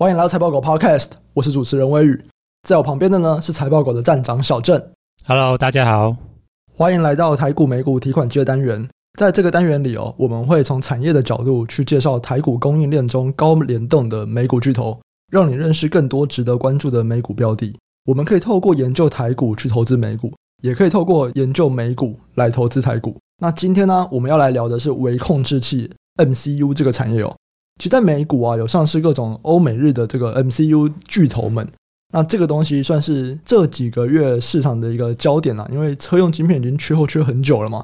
欢迎来到财报狗 Podcast，我是主持人微宇，在我旁边的呢是财报狗的站长小郑。Hello，大家好，欢迎来到台股美股提款机的单元。在这个单元里哦，我们会从产业的角度去介绍台股供应链中高联动的美股巨头，让你认识更多值得关注的美股标的。我们可以透过研究台股去投资美股，也可以透过研究美股来投资台股。那今天呢，我们要来聊的是微控制器 MCU 这个产业哦。其实，在美股啊，有上市各种欧美日的这个 MCU 巨头们。那这个东西算是这几个月市场的一个焦点了，因为车用晶片已经缺货缺很久了嘛。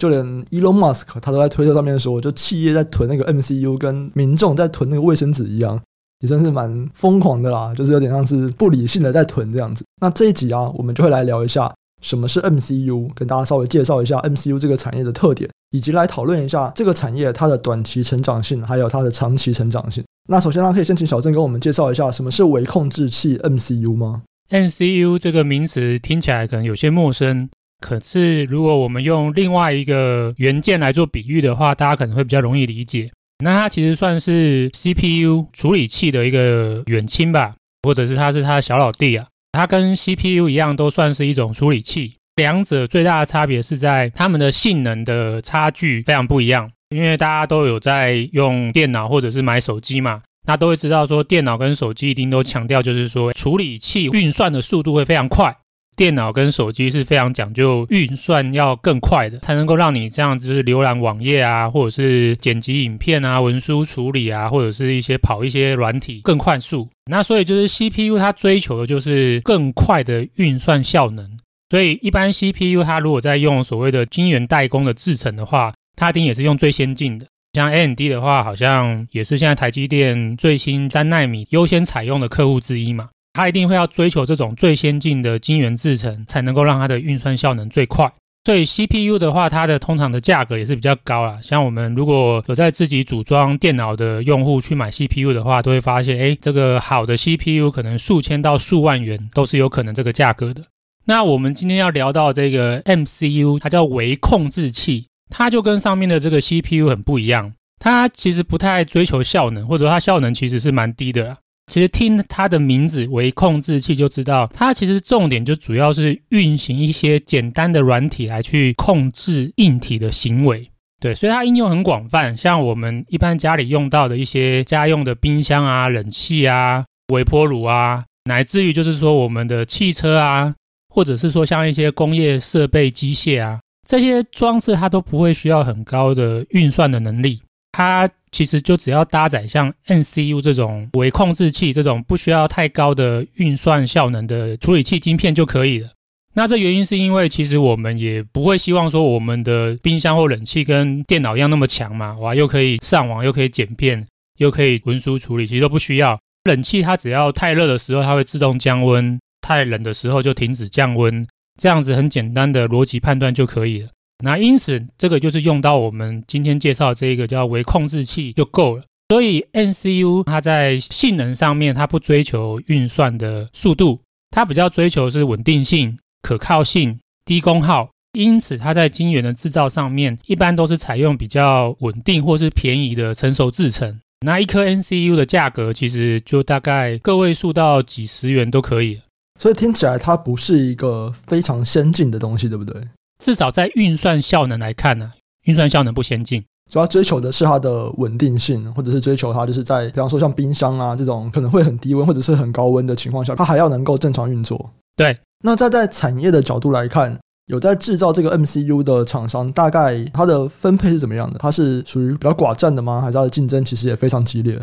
就连 Elon Musk 他都在推特上面说，就企业在囤那个 MCU，跟民众在囤那个卫生纸一样，也算是蛮疯狂的啦。就是有点像是不理性的在囤这样子。那这一集啊，我们就会来聊一下什么是 MCU，跟大家稍微介绍一下 MCU 这个产业的特点，以及来讨论一下这个产业它的短期成长性，还有它的长期成长性。那首先呢，可以先请小郑跟我们介绍一下什么是微控制器 MCU 吗？MCU 这个名词听起来可能有些陌生。可是，如果我们用另外一个元件来做比喻的话，大家可能会比较容易理解。那它其实算是 CPU 处理器的一个远亲吧，或者是它是它的小老弟啊。它跟 CPU 一样，都算是一种处理器。两者最大的差别是在它们的性能的差距非常不一样。因为大家都有在用电脑或者是买手机嘛，那都会知道说，电脑跟手机一定都强调就是说，处理器运算的速度会非常快。电脑跟手机是非常讲究运算要更快的，才能够让你这样子就是浏览网页啊，或者是剪辑影片啊、文书处理啊，或者是一些跑一些软体更快速。那所以就是 CPU 它追求的就是更快的运算效能。所以一般 CPU 它如果在用所谓的晶圆代工的制程的话，它一定也是用最先进的。像 AMD 的话，好像也是现在台积电最新三纳米优先采用的客户之一嘛。它一定会要追求这种最先进的晶圆制程，才能够让它的运算效能最快。所以 CPU 的话，它的通常的价格也是比较高啦。像我们如果有在自己组装电脑的用户去买 CPU 的话，都会发现，哎，这个好的 CPU 可能数千到数万元都是有可能这个价格的。那我们今天要聊到这个 MCU，它叫微控制器，它就跟上面的这个 CPU 很不一样。它其实不太追求效能，或者它效能其实是蛮低的啦。其实听它的名字“微控制器”就知道，它其实重点就主要是运行一些简单的软体来去控制硬体的行为。对，所以它应用很广泛，像我们一般家里用到的一些家用的冰箱啊、冷气啊、微波炉啊，乃至于就是说我们的汽车啊，或者是说像一些工业设备机械啊，这些装置它都不会需要很高的运算的能力。它其实就只要搭载像 NCU 这种微控制器这种不需要太高的运算效能的处理器晶片就可以了。那这原因是因为其实我们也不会希望说我们的冰箱或冷气跟电脑一样那么强嘛，哇，又可以上网，又可以剪片，又可以文书处理，其实都不需要。冷气它只要太热的时候它会自动降温，太冷的时候就停止降温，这样子很简单的逻辑判断就可以了。那因此，这个就是用到我们今天介绍这一个叫微控制器就够了。所以 NCU 它在性能上面，它不追求运算的速度，它比较追求是稳定性、可靠性、低功耗。因此，它在晶圆的制造上面，一般都是采用比较稳定或是便宜的成熟制程。那一颗 NCU 的价格其实就大概个位数到几十元都可以。所以听起来它不是一个非常先进的东西，对不对？至少在运算效能来看呢，运算效能不先进，主要追求的是它的稳定性，或者是追求它就是在，比方说像冰箱啊这种可能会很低温或者是很高温的情况下，它还要能够正常运作。对，那再在产业的角度来看，有在制造这个 MCU 的厂商，大概它的分配是怎么样的？它是属于比较寡占的吗？还是它的竞争其实也非常激烈？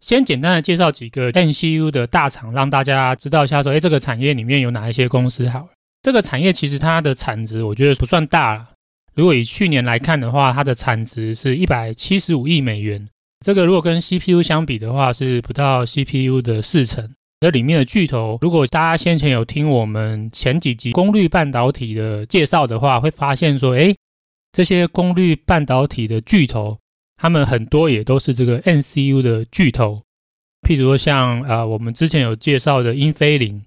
先简单的介绍几个 MCU 的大厂，让大家知道一下说，哎，这个产业里面有哪一些公司好了。这个产业其实它的产值我觉得不算大了。如果以去年来看的话，它的产值是一百七十五亿美元。这个如果跟 CPU 相比的话，是不到 CPU 的四成。这里面的巨头，如果大家先前有听我们前几集功率半导体的介绍的话，会发现说，哎，这些功率半导体的巨头，他们很多也都是这个 NCU 的巨头。譬如说像啊、呃，我们之前有介绍的英飞凌。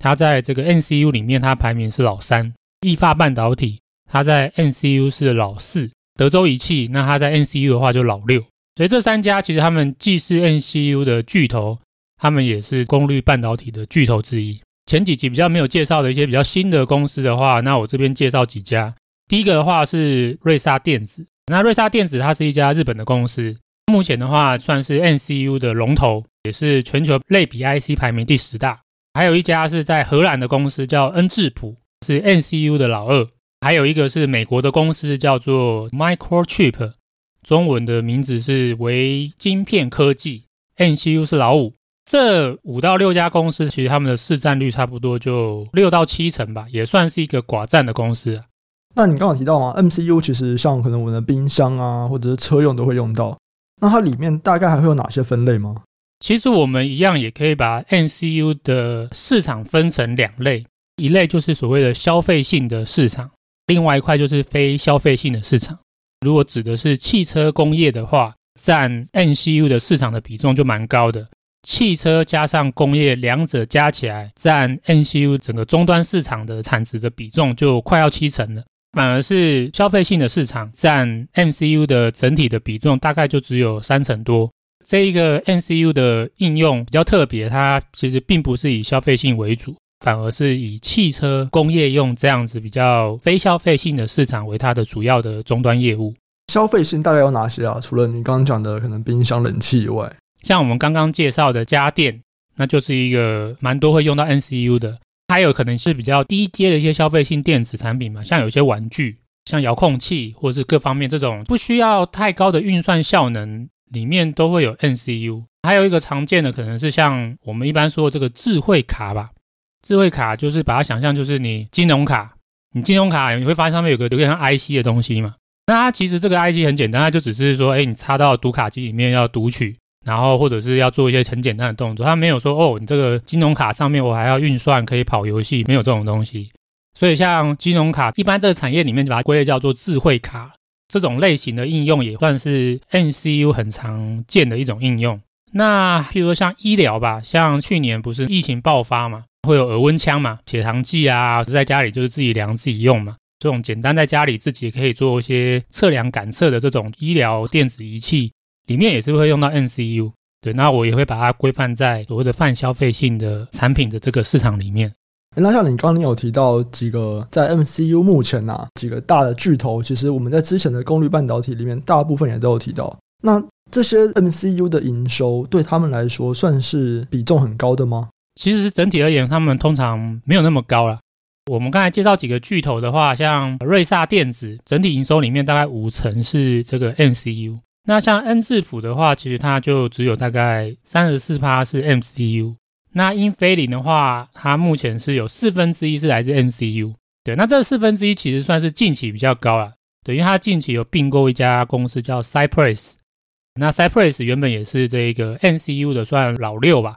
它在这个 NCU 里面，它排名是老三。意法半导体，它在 NCU 是老四。德州仪器，那它在 NCU 的话就老六。所以这三家其实他们既是 NCU 的巨头，他们也是功率半导体的巨头之一。前几集比较没有介绍的一些比较新的公司的话，那我这边介绍几家。第一个的话是瑞萨电子，那瑞萨电子它是一家日本的公司，目前的话算是 NCU 的龙头，也是全球类比 IC 排名第十大。还有一家是在荷兰的公司叫恩智浦，是 N C U 的老二。还有一个是美国的公司叫做 Microchip，中文的名字是微晶片科技 N C U 是老五。这五到六家公司，其实他们的市占率差不多就六到七成吧，也算是一个寡占的公司。那你刚刚提到吗？MCU 其实像可能我们的冰箱啊，或者是车用都会用到。那它里面大概还会有哪些分类吗？其实我们一样也可以把 MCU 的市场分成两类，一类就是所谓的消费性的市场，另外一块就是非消费性的市场。如果指的是汽车工业的话，占 MCU 的市场的比重就蛮高的。汽车加上工业两者加起来，占 MCU 整个终端市场的产值的比重就快要七成了。反而是消费性的市场占 MCU 的整体的比重大概就只有三成多。这一个 NCU 的应用比较特别，它其实并不是以消费性为主，反而是以汽车工业用这样子比较非消费性的市场为它的主要的终端业务。消费性大概有哪些啊？除了你刚刚讲的可能冰箱、冷气以外。像我们刚刚介绍的家电，那就是一个蛮多会用到 NCU 的，还有可能是比较低阶的一些消费性电子产品嘛，像有些玩具，像遥控器或者是各方面这种不需要太高的运算效能，里面都会有 NCU，。还有一个常见的可能是像我们一般说这个智慧卡吧，智慧卡就是把它想象就是你金融卡，你金融卡你会发现上面有个有个像 IC 的东西嘛，那它其实这个 IC 很简单，它就只是说，哎，你插到读卡机里面要读取。然后或者是要做一些很简单的动作，它没有说哦，你这个金融卡上面我还要运算，可以跑游戏，没有这种东西。所以像金融卡，一般这个产业里面就把它归类叫做智慧卡，这种类型的应用也算是 MCU 很常见的一种应用。那譬如说像医疗吧，像去年不是疫情爆发嘛，会有额温枪嘛，血糖计啊，是在家里就是自己量自己用嘛，这种简单在家里自己可以做一些测量感测的这种医疗电子仪器。里面也是会用到 MCU，对，那我也会把它规范在所谓的泛消费性的产品的这个市场里面。那像你刚刚你有提到几个在 MCU 目前呐、啊、几个大的巨头，其实我们在之前的功率半导体里面大部分也都有提到。那这些 MCU 的营收对他们来说算是比重很高的吗？其实整体而言，他们通常没有那么高啦。我们刚才介绍几个巨头的话，像瑞萨电子，整体营收里面大概五成是这个 MCU。那像恩智浦的话，其实它就只有大概三十四趴是 MCU。那英飞凌的话，它目前是有四分之一是来自 NCU，。对，那这四分之一其实算是近期比较高了。对，因为它近期有并购一家公司叫 Cypress。那 Cypress 原本也是这个 NCU 的算老六吧。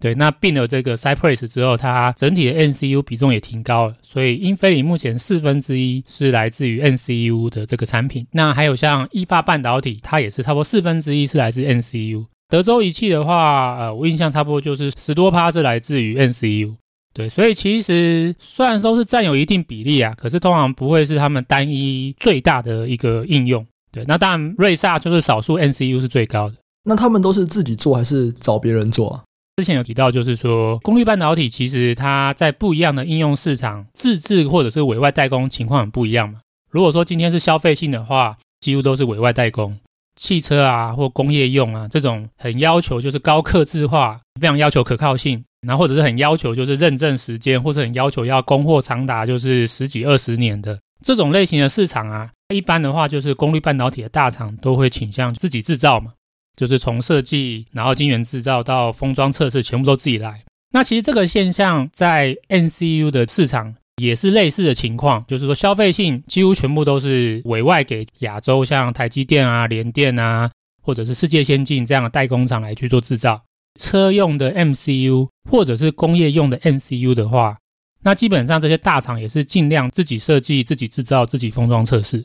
对，那并了这个 Cypress 之后，它整体的 NCU 比重也挺高了，所以英飞凌目前四分之一是来自于 NCU 的这个产品。那还有像意法半导体，它也是差不多四分之一是来自 NCU。德州仪器的话，呃，我印象差不多就是十多趴是来自于 NCU，。对，所以其实虽然都是占有一定比例啊，可是通常不会是他们单一最大的一个应用。对，那当然瑞萨就是少数 NCU 是最高的。那他们都是自己做还是找别人做啊？之前有提到，就是说功率半导体其实它在不一样的应用市场，自制或者是委外代工情况很不一样嘛。如果说今天是消费性的话，几乎都是委外代工，汽车啊或工业用啊这种很要求就是高客制化，非常要求可靠性，然后或者是很要求就是认证时间，或者很要求要供货长达就是十几二十年的这种类型的市场啊，一般的话就是功率半导体的大厂都会倾向自己制造嘛。就是从设计，然后晶圆制造到封装测试，全部都自己来。那其实这个现象在 N C U 的市场也是类似的情况，就是说消费性几乎全部都是委外给亚洲，像台积电啊、联电啊，或者是世界先进这样的代工厂来去做制造。车用的 MCU 或者是工业用的 MCU 的话，那基本上这些大厂也是尽量自己设计、自己制造、自己封装测试。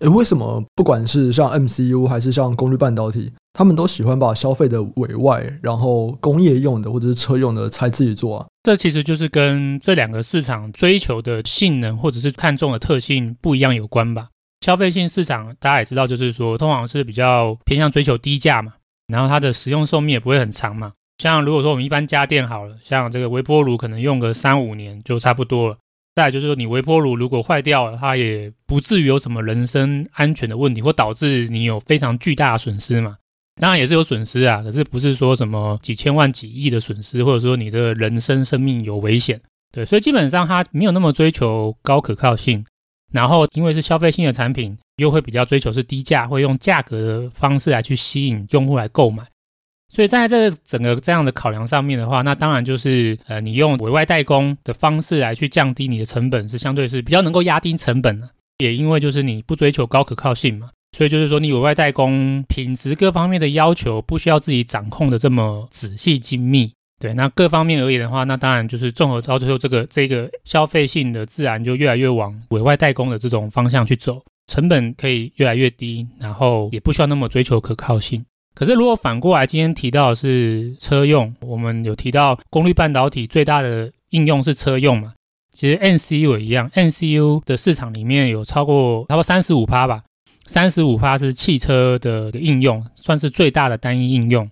诶，为什么不管是像 MCU 还是像功率半导体，他们都喜欢把消费的委外，然后工业用的或者是车用的才自己做啊？这其实就是跟这两个市场追求的性能或者是看重的特性不一样有关吧。消费性市场大家也知道，就是说通常是比较偏向追求低价嘛，然后它的使用寿命也不会很长嘛，像如果说我们一般家电好了，像这个微波炉可能用个三五年就差不多了。再就是说，你微波炉如果坏掉了，它也不至于有什么人身安全的问题，或导致你有非常巨大的损失嘛。当然也是有损失啊，可是不是说什么几千万、几亿的损失，或者说你的人生生命有危险。对，所以基本上它没有那么追求高可靠性。然后因为是消费性的产品，又会比较追求是低价，会用价格的方式来去吸引用户来购买。所以在这整个这样的考量上面的话，那当然就是呃，你用委外代工的方式来去降低你的成本，是相对是比较能够压低成本的。也因为就是你不追求高可靠性嘛，所以就是说你委外代工品质各方面的要求不需要自己掌控的这么仔细精密。对，那各方面而言的话，那当然就是综合到最后这个这个消费性的自然就越来越往委外代工的这种方向去走，成本可以越来越低，然后也不需要那么追求可靠性。可是，如果反过来，今天提到的是车用，我们有提到功率半导体最大的应用是车用嘛？其实 NCU 也一样，NCU 的市场里面有超过差不多三十五趴吧，三十五趴是汽车的应用，算是最大的单一应用。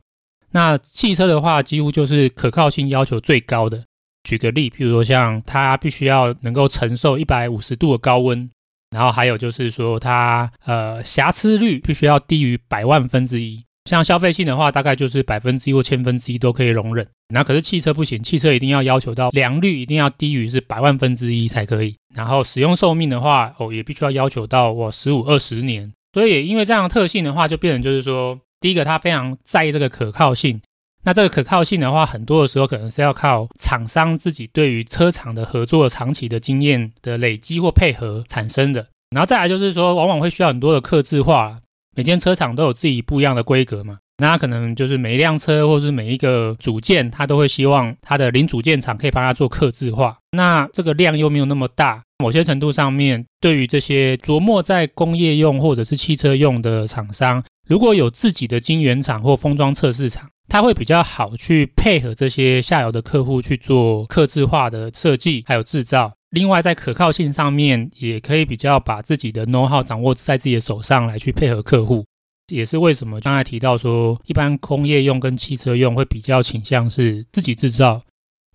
那汽车的话，几乎就是可靠性要求最高的。举个例，譬如说像它必须要能够承受一百五十度的高温，然后还有就是说它呃瑕疵率必须要低于百万分之一。像消费性的话，大概就是百分之一或千分之一都可以容忍。那可是汽车不行，汽车一定要要求到良率一定要低于是百万分之一才可以。然后使用寿命的话，哦，也必须要要求到我十五二十年。所以因为这样的特性的话，就变成就是说，第一个它非常在意这个可靠性。那这个可靠性的话，很多的时候可能是要靠厂商自己对于车厂的合作长期的经验的累积或配合产生的。然后再来就是说，往往会需要很多的客制化。每间车厂都有自己不一样的规格嘛，那可能就是每一辆车或是每一个组件，它都会希望它的零组件厂可以帮它做客制化。那这个量又没有那么大，某些程度上面，对于这些琢磨在工业用或者是汽车用的厂商，如果有自己的晶圆厂或封装测试厂，它会比较好去配合这些下游的客户去做客制化的设计还有制造。另外，在可靠性上面，也可以比较把自己的 know how 掌握在自己的手上来去配合客户，也是为什么刚才提到说，一般工业用跟汽车用会比较倾向是自己制造，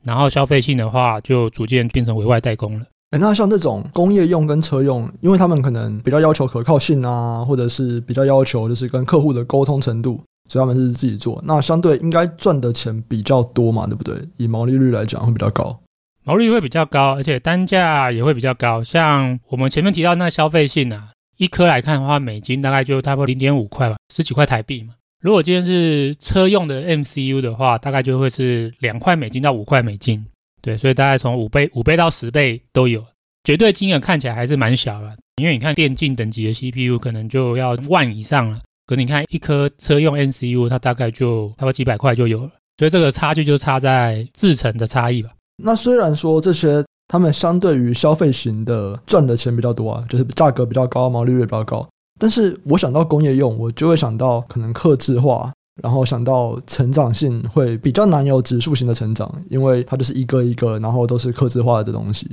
然后消费性的话就逐渐变成委外代工了。哎，那像这种工业用跟车用，因为他们可能比较要求可靠性啊，或者是比较要求就是跟客户的沟通程度，所以他们是自己做，那相对应该赚的钱比较多嘛，对不对？以毛利率来讲会比较高。毛利会比较高，而且单价也会比较高。像我们前面提到那消费性啊，一颗来看的话，美金大概就差不多零点五块吧，十几块台币嘛。如果今天是车用的 MCU 的话，大概就会是两块美金到五块美金。对，所以大概从五倍、五倍到十倍都有。绝对金额看起来还是蛮小了，因为你看电竞等级的 CPU 可能就要万以上了。可是你看一颗车用 MCU，它大概就差不多几百块就有了。所以这个差距就差在制程的差异吧。那虽然说这些他们相对于消费型的赚的钱比较多啊，就是价格比较高，毛利率也比较高，但是我想到工业用，我就会想到可能克制化，然后想到成长性会比较难有指数型的成长，因为它就是一个一个，然后都是客制化的东西，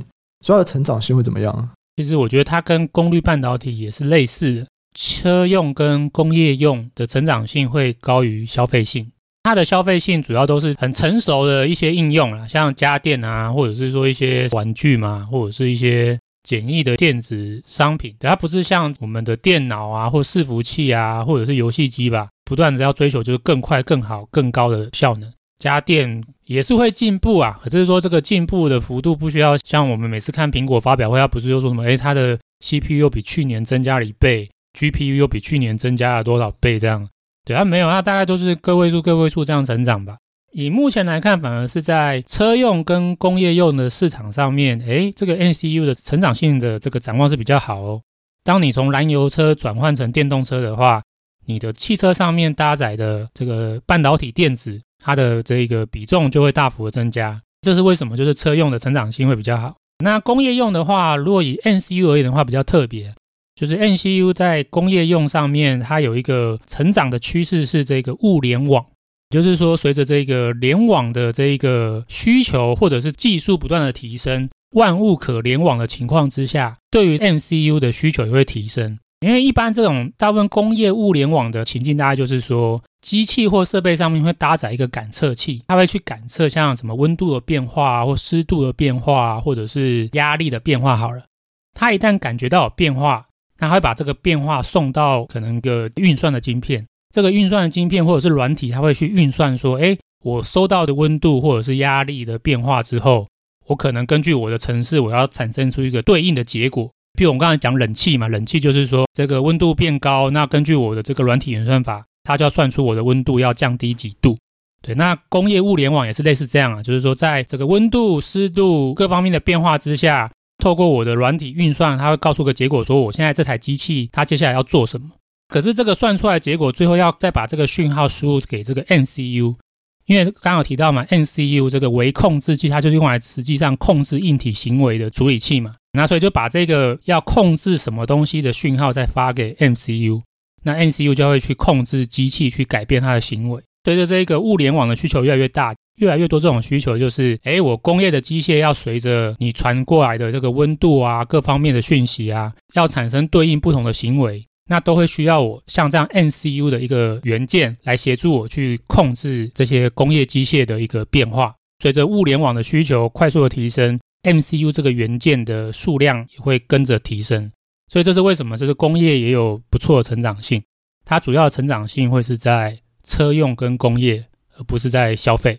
所以它的成长性会怎么样？其实我觉得它跟功率半导体也是类似的，车用跟工业用的成长性会高于消费性。它的消费性主要都是很成熟的一些应用啦，像家电啊，或者是说一些玩具嘛，或者是一些简易的电子商品。它不是像我们的电脑啊，或伺服器啊，或者是游戏机吧，不断的要追求就是更快、更好、更高的效能。家电也是会进步啊，可是说这个进步的幅度不需要像我们每次看苹果发表会，它不是又说什么，诶，它的 CPU 又比去年增加了一倍，GPU 又比去年增加了多少倍这样。对啊，没有，啊大概都是个位数、个位数这样成长吧。以目前来看，反而是在车用跟工业用的市场上面，诶，这个 N C U 的成长性的这个展望是比较好哦。当你从燃油车转换成电动车的话，你的汽车上面搭载的这个半导体电子，它的这个比重就会大幅的增加。这是为什么？就是车用的成长性会比较好。那工业用的话，如果以 N C U 而言的话，比较特别。就是 MCU 在工业用上面，它有一个成长的趋势是这个物联网，就是说随着这个联网的这一个需求或者是技术不断的提升，万物可联网的情况之下，对于 MCU 的需求也会提升。因为一般这种大部分工业物联网的情境，大概就是说，机器或设备上面会搭载一个感测器，它会去感测像什么温度的变化或湿度的变化，或者是压力的变化。好了，它一旦感觉到有变化，那会把这个变化送到可能个运算的晶片，这个运算的晶片或者是软体，它会去运算说，哎，我收到的温度或者是压力的变化之后，我可能根据我的程式，我要产生出一个对应的结果。比如我们刚才讲冷气嘛，冷气就是说这个温度变高，那根据我的这个软体演算法，它就要算出我的温度要降低几度。对，那工业物联网也是类似这样啊，就是说在这个温度、湿度各方面的变化之下，透过我的软体运算，它会告诉个结果，说我现在这台机器它接下来要做什么。可是这个算出来结果，最后要再把这个讯号输入给这个 MCU。因为刚刚有提到嘛，MCU 这个微控制器，它就是用来实际上控制硬体行为的处理器嘛。那所以就把这个要控制什么东西的讯号再发给 MCU，那 MCU 就会去控制机器去改变它的行为。随着这个物联网的需求越来越大，越来越多这种需求就是，哎，我工业的机械要随着你传过来的这个温度啊，各方面的讯息啊，要产生对应不同的行为。那都会需要我像这样 MCU 的一个元件来协助我去控制这些工业机械的一个变化。随着物联网的需求快速的提升，MCU 这个元件的数量也会跟着提升。所以这是为什么？这是工业也有不错的成长性。它主要的成长性会是在车用跟工业，而不是在消费。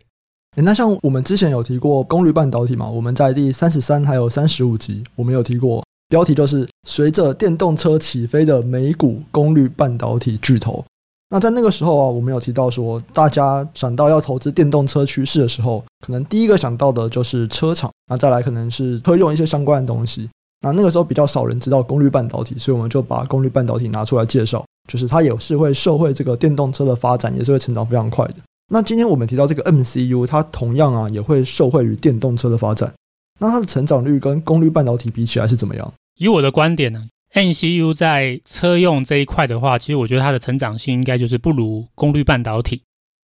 那像我们之前有提过功率半导体嘛？我们在第三十三还有三十五集，我们有提过。标题就是随着电动车起飞的美股功率半导体巨头。那在那个时候啊，我们有提到说，大家想到要投资电动车趋势的时候，可能第一个想到的就是车厂，那再来可能是车用一些相关的东西。那那个时候比较少人知道功率半导体，所以我们就把功率半导体拿出来介绍，就是它也是会受惠这个电动车的发展，也是会成长非常快的。那今天我们提到这个 MCU，它同样啊也会受惠于电动车的发展。那它的成长率跟功率半导体比起来是怎么样？以我的观点呢，MCU 在车用这一块的话，其实我觉得它的成长性应该就是不如功率半导体。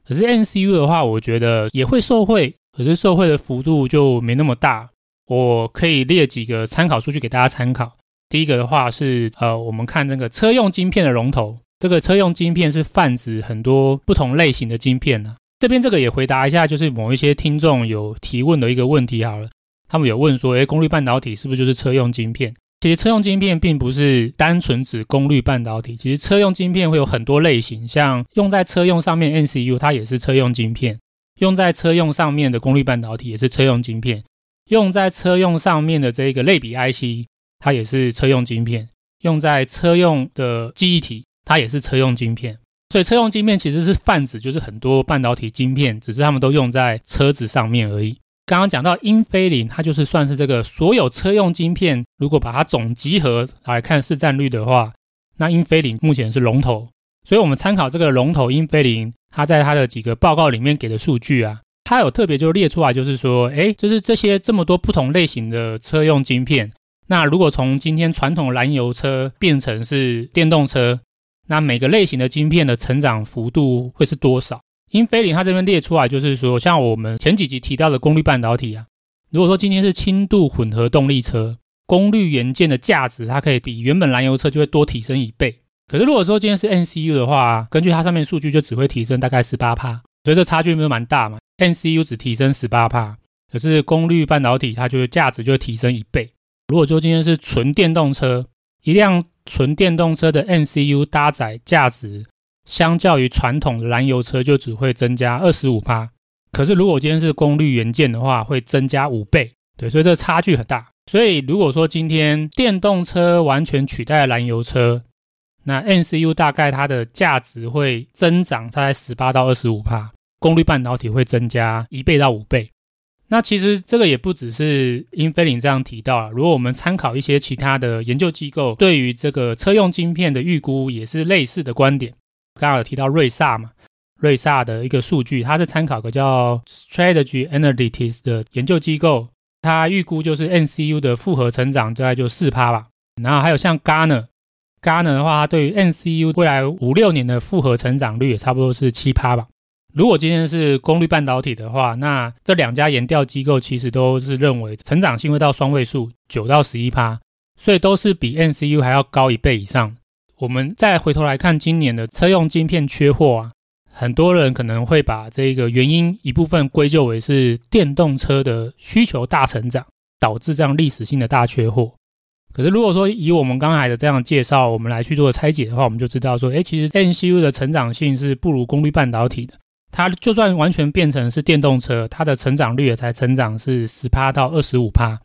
可是 MCU 的话，我觉得也会受惠，可是受惠的幅度就没那么大。我可以列几个参考数据给大家参考。第一个的话是，呃，我们看那个车用晶片的龙头，这个车用晶片是泛指很多不同类型的晶片呢。这边这个也回答一下，就是某一些听众有提问的一个问题好了。他们有问说，诶，功率半导体是不是就是车用晶片？其实车用晶片并不是单纯指功率半导体，其实车用晶片会有很多类型，像用在车用上面 MCU 它也是车用晶片，用在车用上面的功率半导体也是车用晶片，用在车用上面的这个类比 IC 它也是车用晶片，用在车用的记忆体它也是车用晶片，所以车用晶片其实是泛指就是很多半导体晶片，只是他们都用在车子上面而已。刚刚讲到英飞凌，它就是算是这个所有车用晶片，如果把它总集合来看市占率的话，那英飞凌目前是龙头。所以我们参考这个龙头英飞凌，它在它的几个报告里面给的数据啊，它有特别就列出来，就是说，哎，就是这些这么多不同类型的车用晶片，那如果从今天传统燃油车变成是电动车，那每个类型的晶片的成长幅度会是多少？英飞凌它这边列出来，就是说，像我们前几集提到的功率半导体啊，如果说今天是轻度混合动力车，功率元件的价值，它可以比原本燃油车就会多提升一倍。可是如果说今天是 N C U 的话，根据它上面数据，就只会提升大概十八趴，所以这差距没有蛮大嘛。？N C U 只提升十八趴，可是功率半导体它就是价值就会提升一倍。如果说今天是纯电动车，一辆纯电动车的 MCU 搭载价值。相较于传统燃油车，就只会增加二十五趴。可是如果今天是功率元件的话，会增加五倍。对，所以这个差距很大。所以如果说今天电动车完全取代燃油车，那 MCU 大概它的价值会增长大概十八到二十五趴，功率半导体会增加一倍到五倍。那其实这个也不只是英飞凌这样提到啊，如果我们参考一些其他的研究机构，对于这个车用晶片的预估，也是类似的观点。刚刚有提到瑞萨嘛，瑞萨的一个数据，它是参考个叫 Strategy Analytics 的研究机构，它预估就是 NCU 的复合成长大概就四趴吧。然后还有像 Garner，Garner 的话，它对于 NCU 未来五六年的复合成长率也差不多是七趴吧。如果今天是功率半导体的话，那这两家研调机构其实都是认为成长性会到双位数，九到十一趴，所以都是比 N C U 还要高一倍以上。我们再回头来看今年的车用晶片缺货啊，很多人可能会把这个原因一部分归咎为是电动车的需求大成长导致这样历史性的大缺货。可是如果说以我们刚才的这样介绍，我们来去做拆解的话，我们就知道说，诶，其实 N C U 的成长性是不如功率半导体的。它就算完全变成是电动车，它的成长率也才成长是十趴到二十五趴。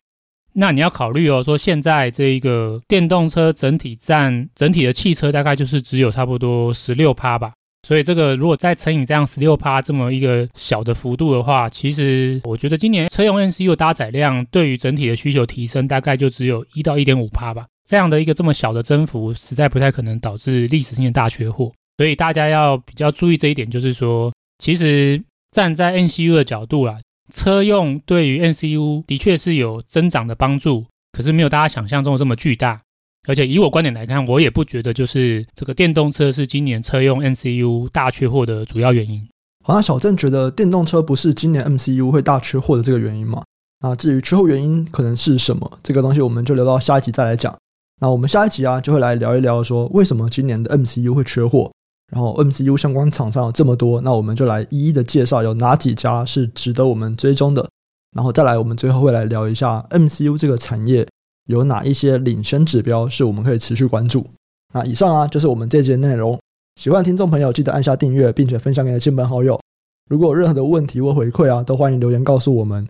那你要考虑哦，说现在这一个电动车整体占整体的汽车大概就是只有差不多十六趴吧，所以这个如果再乘以这样十六趴这么一个小的幅度的话，其实我觉得今年车用 N C U 的搭载量对于整体的需求提升大概就只有一到一点五趴吧，这样的一个这么小的增幅，实在不太可能导致历史性的大缺货，所以大家要比较注意这一点，就是说，其实站在 MCU 的角度啦。车用对于 MCU 的确是有增长的帮助，可是没有大家想象中的这么巨大。而且以我观点来看，我也不觉得就是这个电动车是今年车用 MCU 大缺货的主要原因。好，那小郑觉得电动车不是今年 MCU 会大缺货的这个原因吗？那至于缺货原因可能是什么，这个东西我们就留到下一集再来讲。那我们下一集啊，就会来聊一聊说为什么今年的 MCU 会缺货。然后 MCU 相关厂商有这么多，那我们就来一一的介绍有哪几家是值得我们追踪的。然后再来，我们最后会来聊一下 MCU 这个产业有哪一些领先指标是我们可以持续关注。那以上啊，就是我们这集的内容。喜欢听众朋友记得按下订阅，并且分享给亲朋好友。如果有任何的问题或回馈啊，都欢迎留言告诉我们，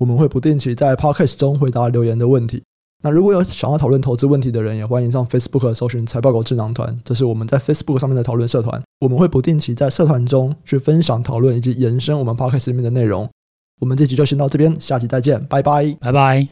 我们会不定期在 Podcast 中回答留言的问题。那如果有想要讨论投资问题的人，也欢迎上 Facebook 搜寻财报狗智囊团，这是我们在 Facebook 上面的讨论社团。我们会不定期在社团中去分享讨论以及延伸我们 Podcast 里面的内容。我们这集就先到这边，下集再见，拜拜，拜拜。